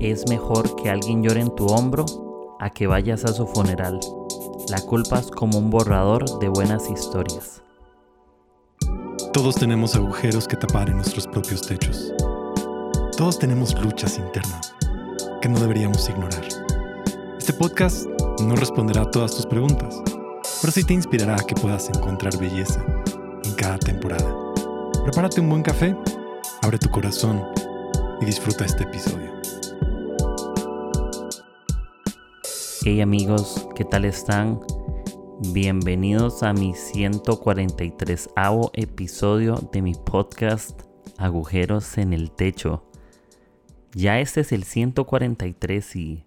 Es mejor que alguien llore en tu hombro a que vayas a su funeral. La culpa es como un borrador de buenas historias. Todos tenemos agujeros que tapar en nuestros propios techos. Todos tenemos luchas internas que no deberíamos ignorar. Este podcast no responderá a todas tus preguntas, pero sí te inspirará a que puedas encontrar belleza en cada temporada. Prepárate un buen café, abre tu corazón y disfruta este episodio. Hey amigos, ¿qué tal están? Bienvenidos a mi 143 episodio de mi podcast Agujeros en el Techo. Ya este es el 143 y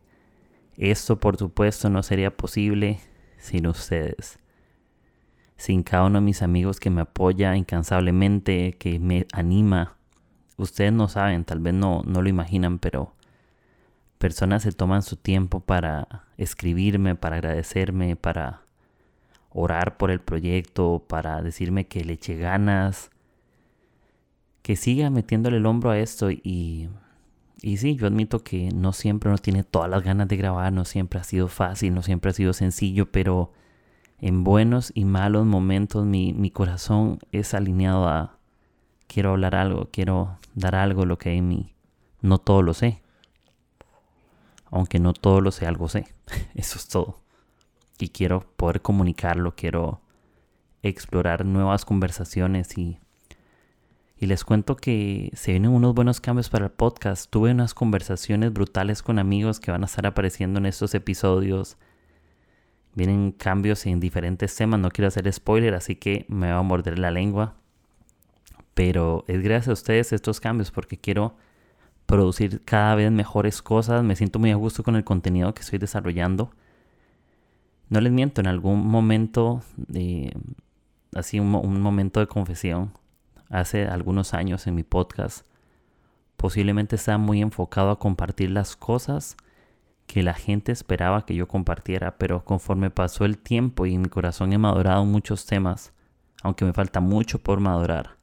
esto por supuesto no sería posible sin ustedes. Sin cada uno de mis amigos que me apoya incansablemente, que me anima. Ustedes no saben, tal vez no, no lo imaginan, pero personas se toman su tiempo para escribirme, para agradecerme, para orar por el proyecto, para decirme que le eche ganas, que siga metiéndole el hombro a esto y y sí, yo admito que no siempre uno tiene todas las ganas de grabar, no siempre ha sido fácil, no siempre ha sido sencillo, pero en buenos y malos momentos mi, mi corazón es alineado a quiero hablar algo, quiero dar algo lo que hay en mí. No todo lo sé. Aunque no todo lo sé, algo sé. Eso es todo. Y quiero poder comunicarlo, quiero explorar nuevas conversaciones y y les cuento que se vienen unos buenos cambios para el podcast. Tuve unas conversaciones brutales con amigos que van a estar apareciendo en estos episodios. Vienen cambios en diferentes temas. No quiero hacer spoiler, así que me va a morder la lengua. Pero es gracias a ustedes estos cambios porque quiero producir cada vez mejores cosas. Me siento muy a gusto con el contenido que estoy desarrollando. No les miento, en algún momento, así un, momento de confesión, hace algunos años en mi podcast, posiblemente estaba muy enfocado a compartir las cosas que la gente esperaba que yo compartiera, pero conforme pasó el tiempo y mi corazón he madurado muchos temas, aunque me falta mucho por madurar.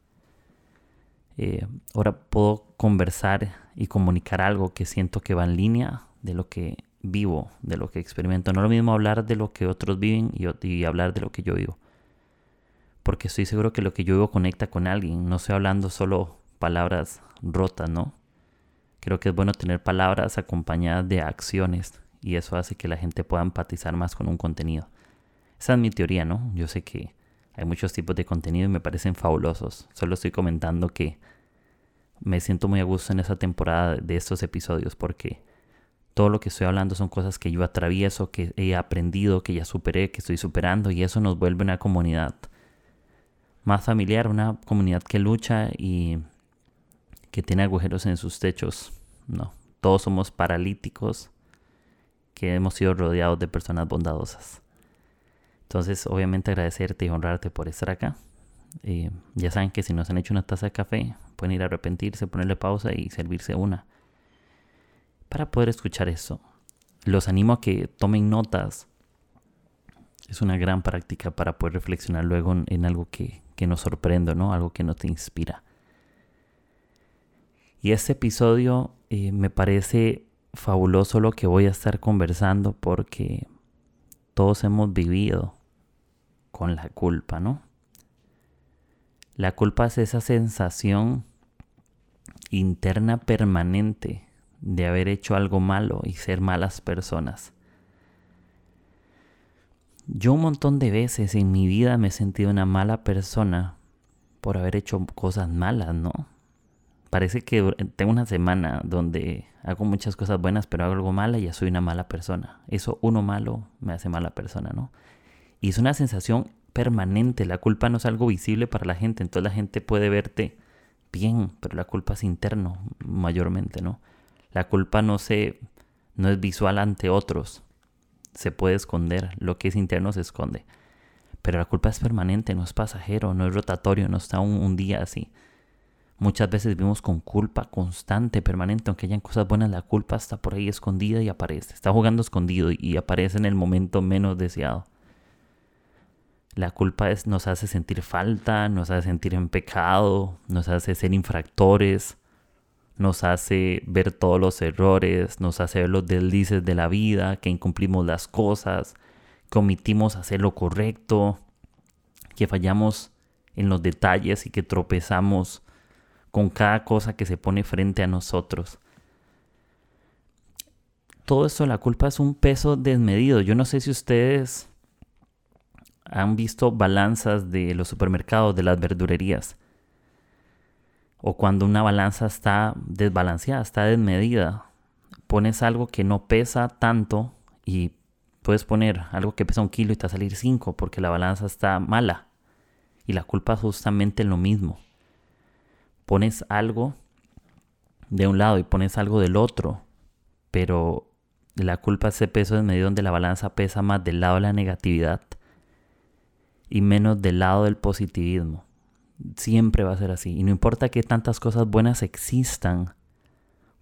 Eh, ahora puedo conversar y comunicar algo que siento que va en línea de lo que vivo, de lo que experimento. No es lo mismo hablar de lo que otros viven y, y hablar de lo que yo vivo porque estoy seguro que lo que yo vivo conecta con alguien. No estoy hablando solo palabras rotas, ¿no? Creo que es bueno tener palabras acompañadas de acciones y eso hace que la gente pueda empatizar más con un contenido. Esa es mi teoría, ¿no? Yo sé que hay muchos tipos de contenido y me parecen fabulosos. Solo estoy comentando que me siento muy a gusto en esa temporada de estos episodios porque todo lo que estoy hablando son cosas que yo atravieso, que he aprendido, que ya superé, que estoy superando y eso nos vuelve una comunidad más familiar, una comunidad que lucha y que tiene agujeros en sus techos. No, todos somos paralíticos que hemos sido rodeados de personas bondadosas. Entonces, obviamente agradecerte y honrarte por estar acá. Ya saben que si nos han hecho una taza de café, pueden ir a arrepentirse, ponerle pausa y servirse una. Para poder escuchar eso, los animo a que tomen notas. Es una gran práctica para poder reflexionar luego en algo que, que nos sorprende, ¿no? Algo que no te inspira. Y este episodio eh, me parece fabuloso lo que voy a estar conversando porque todos hemos vivido con la culpa, ¿no? La culpa es esa sensación interna permanente de haber hecho algo malo y ser malas personas. Yo un montón de veces en mi vida me he sentido una mala persona por haber hecho cosas malas, ¿no? Parece que tengo una semana donde hago muchas cosas buenas, pero hago algo malo y ya soy una mala persona. Eso uno malo me hace mala persona, ¿no? Y es una sensación permanente. La culpa no es algo visible para la gente, entonces la gente puede verte bien, pero la culpa es interno mayormente, ¿no? La culpa no se no es visual ante otros se puede esconder, lo que es interno se esconde. Pero la culpa es permanente, no es pasajero, no es rotatorio, no está un, día así. Muchas veces vivimos con culpa constante, permanente, aunque hayan cosas buenas, la culpa está por ahí escondida y aparece. Está jugando escondido y aparece en el momento menos deseado. La culpa es, nos hace sentir falta, nos hace sentir en pecado, nos hace ser infractores, nos hace ver todos los errores, nos hace ver los deslices de la vida, que incumplimos las cosas, que omitimos hacer lo correcto, que fallamos en los detalles y que tropezamos con cada cosa que se pone frente a nosotros. Todo eso, la culpa es un peso desmedido. Yo no sé si ustedes han visto balanzas de los supermercados, de las verdurerías o cuando una balanza está desbalanceada, está desmedida, pones algo que no pesa tanto y puedes poner algo que pesa un kilo y te va a salir cinco porque la balanza está mala. Y la culpa es justamente lo mismo. Pones algo de un lado y pones algo del otro, pero la culpa es ese peso desmedido donde la balanza pesa más del lado de la negatividad y menos del lado del positivismo. Siempre va a ser así. Y no importa que tantas cosas buenas existan,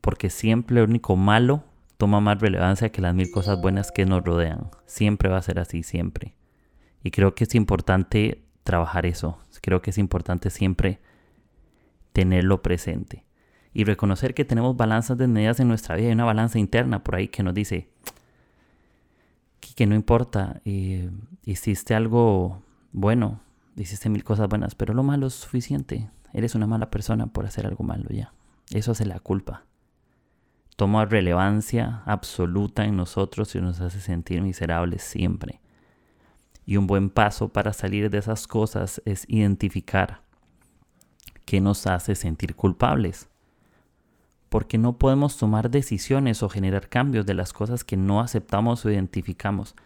porque siempre el único malo toma más relevancia que las mil cosas buenas que nos rodean. Siempre va a ser así, siempre. Y creo que es importante trabajar eso. Creo que es importante siempre tenerlo presente. Y reconocer que tenemos balanzas desmedidas en nuestra vida. Hay una balanza interna por ahí que nos dice que no importa, eh, hiciste algo bueno, hiciste mil cosas buenas, pero lo malo es suficiente. Eres una mala persona por hacer algo malo ya. Eso hace la culpa. Toma relevancia absoluta en nosotros y nos hace sentir miserables siempre. Y un buen paso para salir de esas cosas es identificar qué nos hace sentir culpables. Porque no podemos tomar decisiones o generar cambios de las cosas que no aceptamos o identificamos.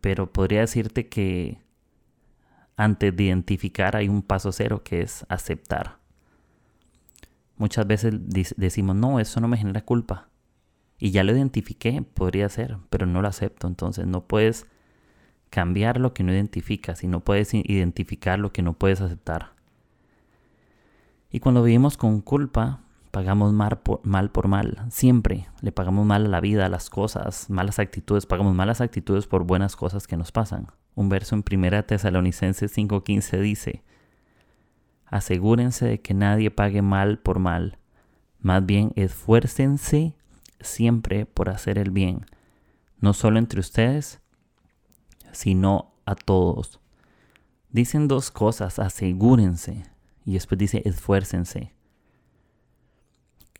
Pero podría decirte que antes de identificar hay un paso cero que es aceptar. Muchas veces decimos, no, eso no me genera culpa. Y ya lo identifiqué, podría ser, pero no lo acepto. Entonces no puedes cambiar lo que no identificas y no puedes identificar lo que no puedes aceptar. Y cuando vivimos con culpa, pagamos mal por, mal. Siempre le pagamos mal a la vida, a las cosas, malas actitudes. Pagamos malas actitudes por buenas cosas que nos pasan. Un verso en 1 Tesalonicenses 5:15 dice, Asegúrense de que nadie pague mal por mal, más bien esfuércense siempre por hacer el bien, no solo entre ustedes, sino a todos. Dicen dos cosas, asegúrense, y después dice esfuércense.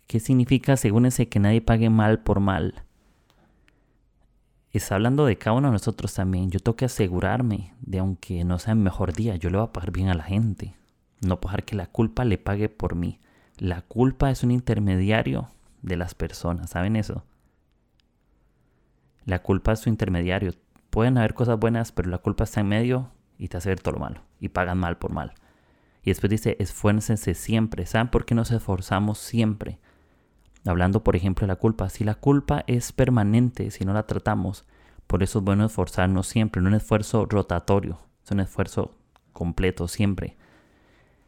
¿Qué significa asegúrense que nadie pague mal por mal? Está hablando de cada uno de nosotros también. Yo tengo que asegurarme de aunque no sea el mejor día, yo le voy a pagar bien a la gente. No dejar que la culpa le pague por mí. La culpa es un intermediario de las personas, ¿saben eso? La culpa es su intermediario. Pueden haber cosas buenas, pero la culpa está en medio y te hace ver todo lo malo. Y pagan mal por mal. Y después dice, esfuércense siempre. ¿Saben por qué nos esforzamos siempre? Hablando, por ejemplo, de la culpa. Si la culpa es permanente, si no la tratamos, por eso es bueno esforzarnos siempre, no un esfuerzo rotatorio, es un esfuerzo completo siempre.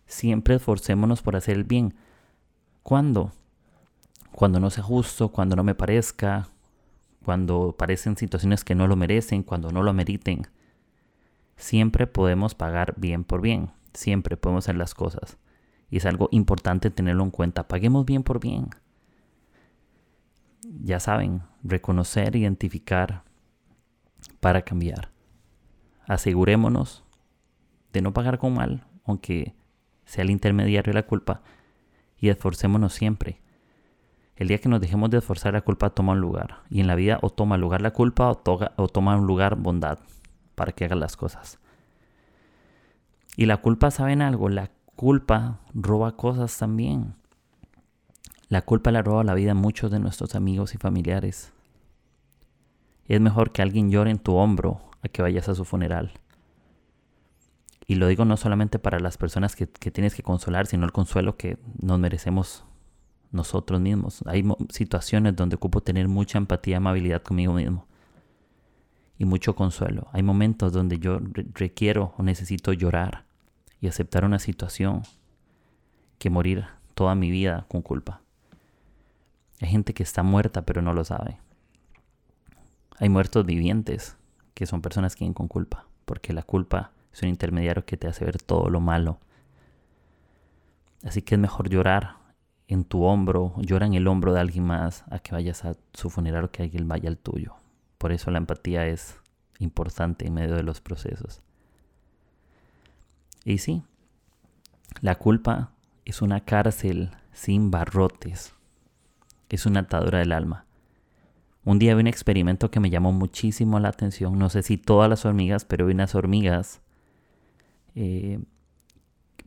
Siempre esforcémonos por hacer el bien. ¿Cuándo? Cuando no sea justo, cuando no me parezca, cuando parecen situaciones que no lo merecen, cuando no lo meriten. Siempre podemos pagar bien por bien, siempre podemos hacer las cosas. Y es algo importante tenerlo en cuenta. Paguemos bien por bien ya saben, reconocer, identificar para cambiar. Asegurémonos de no pagar con mal, aunque sea el intermediario de la culpa, y esforcémonos siempre. El día que nos dejemos de esforzar, la culpa toma un lugar. Y en la vida o toma lugar la culpa o, o toma un lugar bondad para que hagan las cosas. Y la culpa, ¿saben algo? La culpa roba cosas también. La culpa le roba la vida a muchos de nuestros amigos y familiares. Es mejor que alguien llore en tu hombro a que vayas a su funeral. Y lo digo no solamente para las personas que, tienes que consolar, sino el consuelo que nos merecemos nosotros mismos. Hay situaciones donde ocupo tener mucha empatía amabilidad conmigo mismo. Y mucho consuelo. Hay momentos donde yo requiero o necesito llorar y aceptar una situación que morir toda mi vida con culpa. Hay gente que está muerta pero no lo sabe. Hay muertos vivientes que son personas que viven con culpa, porque la culpa es un intermediario que te hace ver todo lo malo. Así que es mejor llorar en tu hombro, llora en el hombro de alguien más a que vayas a su funeral o que alguien vaya al tuyo. Por eso la empatía es importante en medio de los procesos. Y sí, la culpa es una cárcel sin barrotes. Es una atadura del alma. Un día vi un experimento que me llamó muchísimo la atención. No sé si todas las hormigas, pero vi unas hormigas. Eh,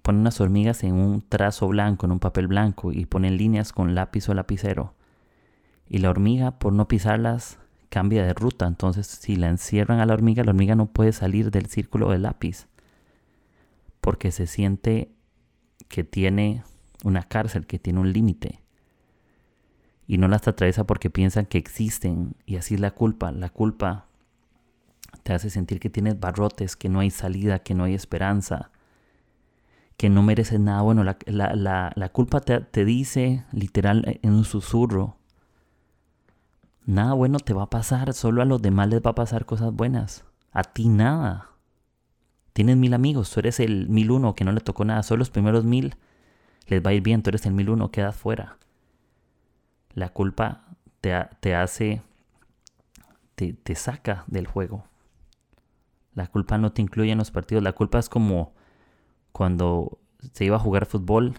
ponen unas hormigas en un trazo blanco, en un papel blanco, y ponen líneas con lápiz o lapicero. Y la hormiga, por no pisarlas, cambia de ruta. Entonces, si la encierran a la hormiga, la hormiga no puede salir del círculo del lápiz. Porque se siente que tiene una cárcel, que tiene un límite. Y no las atraviesa porque piensan que existen. Y así es la culpa. La culpa te hace sentir que tienes barrotes, que no hay salida, que no hay esperanza que no mereces nada bueno. La, culpa te, dice literal en un susurro, nada bueno te va a pasar, solo a los demás les va a pasar cosas buenas, a ti nada. Tienes mil amigos, tú eres el mil uno que no le tocó nada, solo los primeros mil les va a ir bien, tú eres el mil uno, quedas fuera. La culpa te, te hace, te, te saca del juego. La culpa no te incluye en los partidos, la culpa es como cuando se iba a jugar fútbol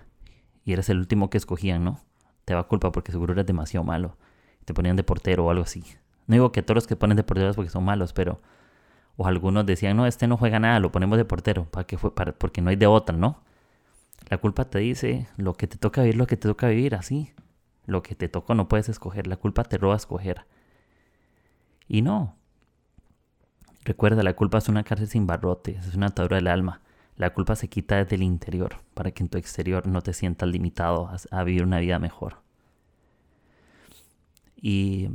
y eres el último que escogían, ¿no? Te va culpa porque seguro eres demasiado malo. Te ponían de portero o algo así. No digo que todos los que ponen de portero es porque son malos, pero... O algunos decían, no, este no juega nada, lo ponemos de portero, para fue, para, porque no hay de otra, ¿no? La culpa te dice, lo que te toca vivir, lo que te toca vivir, así. Lo que te tocó no puedes escoger, la culpa te roba escoger. Y no. Recuerda, la culpa es una cárcel sin barrotes, es una atadura del alma. La culpa se quita desde el interior para que en tu exterior no te sientas limitado a, vivir una vida mejor. Y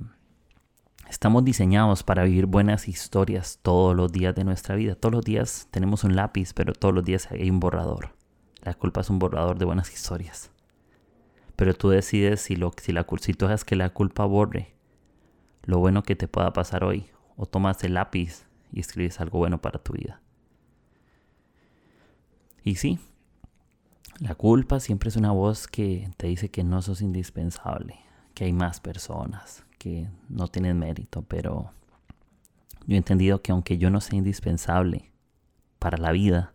estamos diseñados para vivir buenas historias todos los días de nuestra vida. Todos los días tenemos un lápiz, pero todos los días hay un borrador. La culpa es un borrador de buenas historias. Pero tú decides si, lo, si, la, si tú dejas que la culpa borre lo bueno que te pueda pasar hoy, o tomas el lápiz y escribes algo bueno para tu vida. Y sí, la culpa siempre es una voz que te dice que no sos indispensable, que hay más personas, que no tienen mérito, pero yo he entendido que aunque yo no sea indispensable para la vida,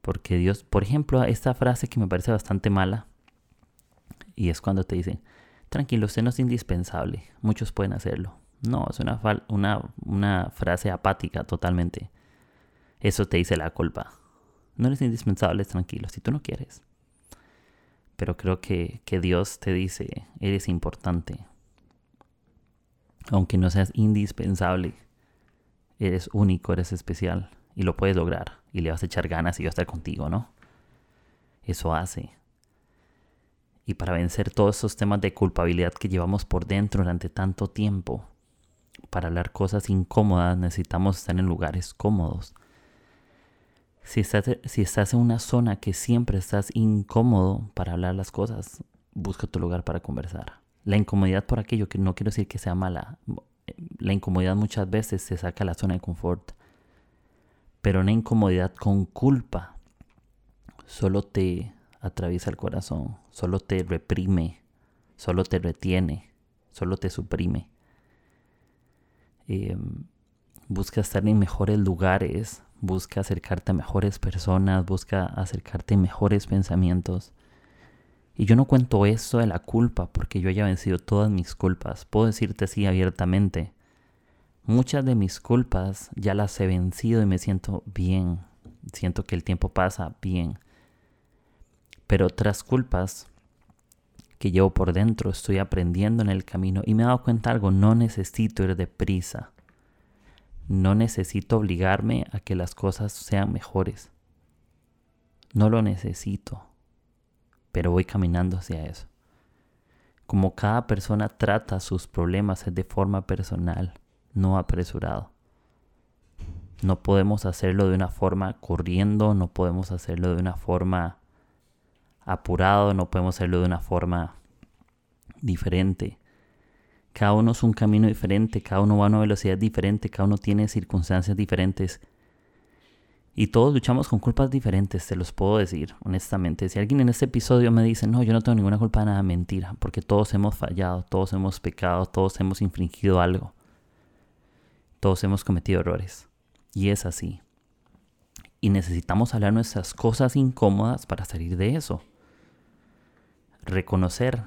porque Dios, por ejemplo, esta frase que me parece bastante mala, y es cuando te dicen, tranquilo, usted no es indispensable, muchos pueden hacerlo. No, es una, una, una frase apática totalmente. Eso te dice la culpa. No eres indispensable, tranquilo, si tú no quieres. Pero creo que, que Dios te dice, eres importante. Aunque no seas indispensable, eres único, eres especial y lo puedes lograr. Y le vas a echar ganas y yo a estar contigo, ¿no? Eso hace. Y para vencer todos esos temas de culpabilidad que llevamos por dentro durante tanto tiempo, para hablar cosas incómodas necesitamos estar en lugares cómodos. Si estás, si estás en una zona que siempre estás incómodo para hablar las cosas, busca tu lugar para conversar. La incomodidad por aquello, que no quiero decir que sea mala, la incomodidad muchas veces se saca a la zona de confort, pero una incomodidad con culpa solo te atraviesa el corazón, solo te reprime, solo te retiene, solo te suprime. Em, busca estar en mejores lugares, busca acercarte a mejores personas, busca acercarte a mejores pensamientos. Y yo no cuento eso de la culpa porque yo haya vencido todas mis culpas. Puedo decirte así abiertamente. Muchas de mis culpas ya las he vencido y me siento bien. Siento que el tiempo pasa bien. Pero otras culpas que llevo por dentro estoy aprendiendo en el camino y me he dado cuenta algo, no necesito ir deprisa. No necesito obligarme a que las cosas sean mejores. No lo necesito, pero voy caminando hacia eso. Como cada persona trata sus problemas es de forma personal, no apresurado. No podemos hacerlo de una forma corriendo, no podemos hacerlo de una forma apurado, no podemos hacerlo de una forma diferente. Cada uno es un camino diferente, cada uno va a una velocidad diferente, cada uno tiene circunstancias diferentes. Y todos luchamos con culpas diferentes, te los puedo decir, honestamente. Si alguien en este episodio me dice, no, yo no tengo ninguna culpa de nada, mentira, porque todos hemos fallado, todos hemos pecado, todos hemos infringido algo. Todos hemos cometido errores. Y es así. Y necesitamos hablar nuestras cosas incómodas para salir de eso. Reconocer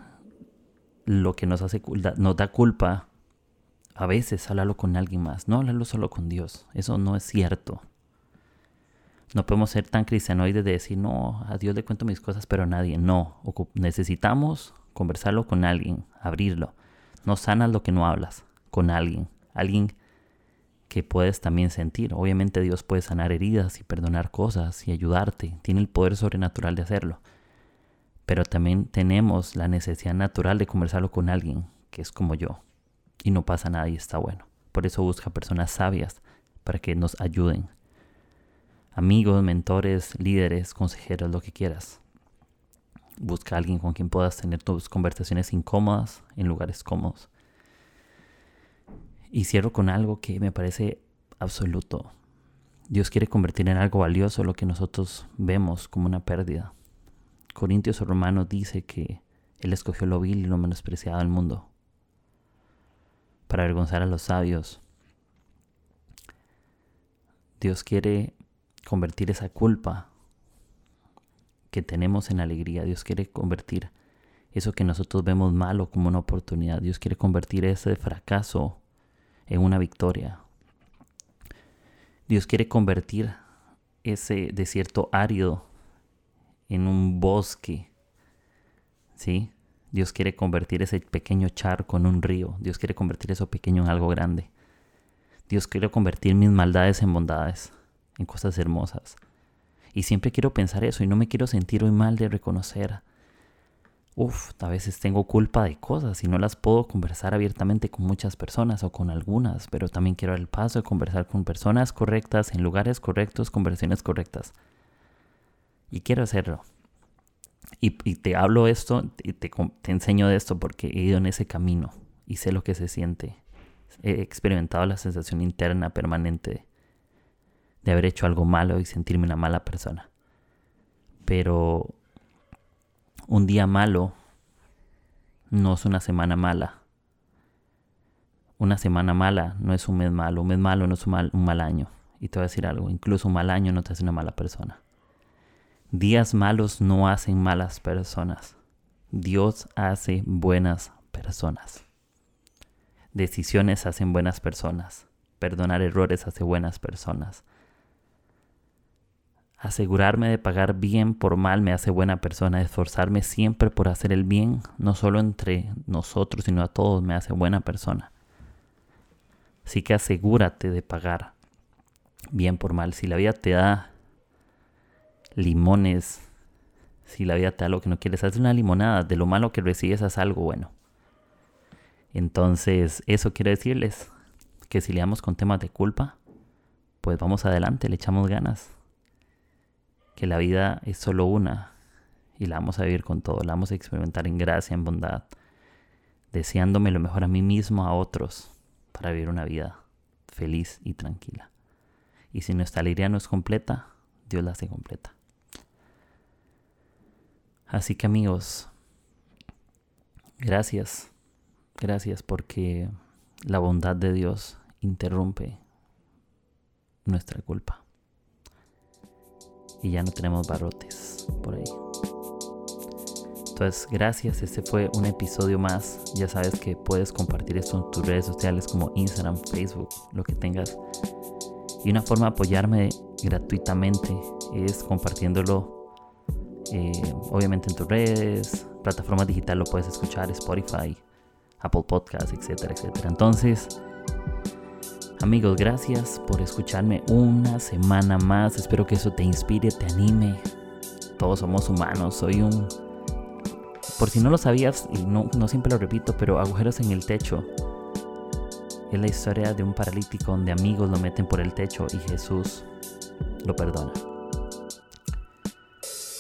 lo que nos, hace, nos da culpa. A veces hablarlo con alguien más, no hablarlo solo con Dios. Eso no es cierto. No podemos ser tan cristianoides de decir, no, a Dios le cuento mis cosas, pero a nadie. No, necesitamos conversarlo con alguien, abrirlo. No sanas lo que no hablas con alguien. Alguien que puedes también sentir. Obviamente Dios puede sanar heridas y perdonar cosas y ayudarte. Tiene el poder sobrenatural de hacerlo. Pero también tenemos la necesidad natural de conversarlo con alguien que es como yo. Y no pasa nada y está bueno. Por eso busca personas sabias para que nos ayuden amigos, mentores, líderes, consejeros, lo que quieras. Busca alguien con quien puedas tener tus conversaciones incómodas en lugares cómodos. Y cierro con algo que me parece absoluto. Dios quiere convertir en algo valioso lo que nosotros vemos como una pérdida. Corintios o Romanos dice que Él escogió lo vil y lo menospreciado del mundo para avergonzar a los sabios. Dios quiere convertir esa culpa que tenemos en alegría. Dios quiere convertir eso que nosotros vemos malo como una oportunidad. Dios quiere convertir ese fracaso en una victoria. Dios quiere convertir ese desierto árido en un bosque. ¿Sí? Dios quiere convertir ese pequeño charco en un río. Dios quiere convertir eso pequeño en algo grande. Dios quiere convertir mis maldades en bondades en cosas hermosas. Y siempre quiero pensar eso y no me quiero sentir hoy mal de reconocer. Uf, a veces tengo culpa de cosas y no las puedo conversar abiertamente con muchas personas o con algunas, pero también quiero dar el paso de conversar con personas correctas, en lugares correctos, conversaciones correctas. Y quiero hacerlo. Y, te hablo esto y te, enseño de esto porque he ido en ese camino y sé lo que se siente. He experimentado la sensación interna permanente de haber hecho algo malo y sentirme una mala persona. Pero un día malo no es una semana mala. Una semana mala no es un mes malo. Un mes malo no es un mal, un mal año. Y te voy a decir algo, incluso un mal año no te hace una mala persona. Días malos no hacen malas personas. Dios hace buenas personas. Decisiones hacen buenas personas. Perdonar errores hace buenas personas. Asegurarme de pagar bien por mal me hace buena persona. Esforzarme siempre por hacer el bien, no solo entre nosotros, sino a todos, me hace buena persona. Así que asegúrate de pagar bien por mal. Si la vida te da limones, si la vida te da lo que no quieres, haz una limonada. De lo malo que recibes, haz algo bueno. Entonces, eso quiero decirles que si le damos con temas de culpa, pues vamos adelante, le echamos ganas que la vida es solo una y la vamos a vivir con todo, la vamos a experimentar en gracia, en bondad, deseándome lo mejor a mí mismo, a otros, para vivir una vida feliz y tranquila. Y si nuestra alegría no es completa, Dios la hace completa. Así que amigos, gracias, gracias porque la bondad de Dios interrumpe nuestra culpa y ya no tenemos barrotes por ahí. Entonces, gracias. Este fue un episodio más. Ya sabes que puedes compartir esto en tus redes sociales como Instagram, Facebook, lo que tengas. Y una forma de apoyarme gratuitamente es compartiéndolo, eh, obviamente en tus redes, plataformas digitales, lo puedes escuchar, Spotify, Apple Podcasts, etcétera, etcétera. Entonces, Amigos, gracias por escucharme una semana más. Espero que eso te inspire, te anime. Todos somos humanos. Soy un... Por si no lo sabías, y no, no siempre lo repito, pero agujeros en el techo. Es la historia de un paralítico donde amigos lo meten por el techo y Jesús lo perdona.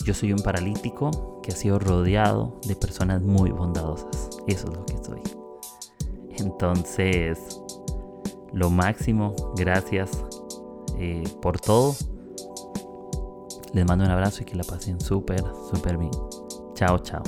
Yo soy un paralítico que ha sido rodeado de personas muy bondadosas. Eso es lo que soy. Entonces, lo máximo. Gracias eh, por todo. Les mando un abrazo y que la pasen súper, súper bien. Chao, chao.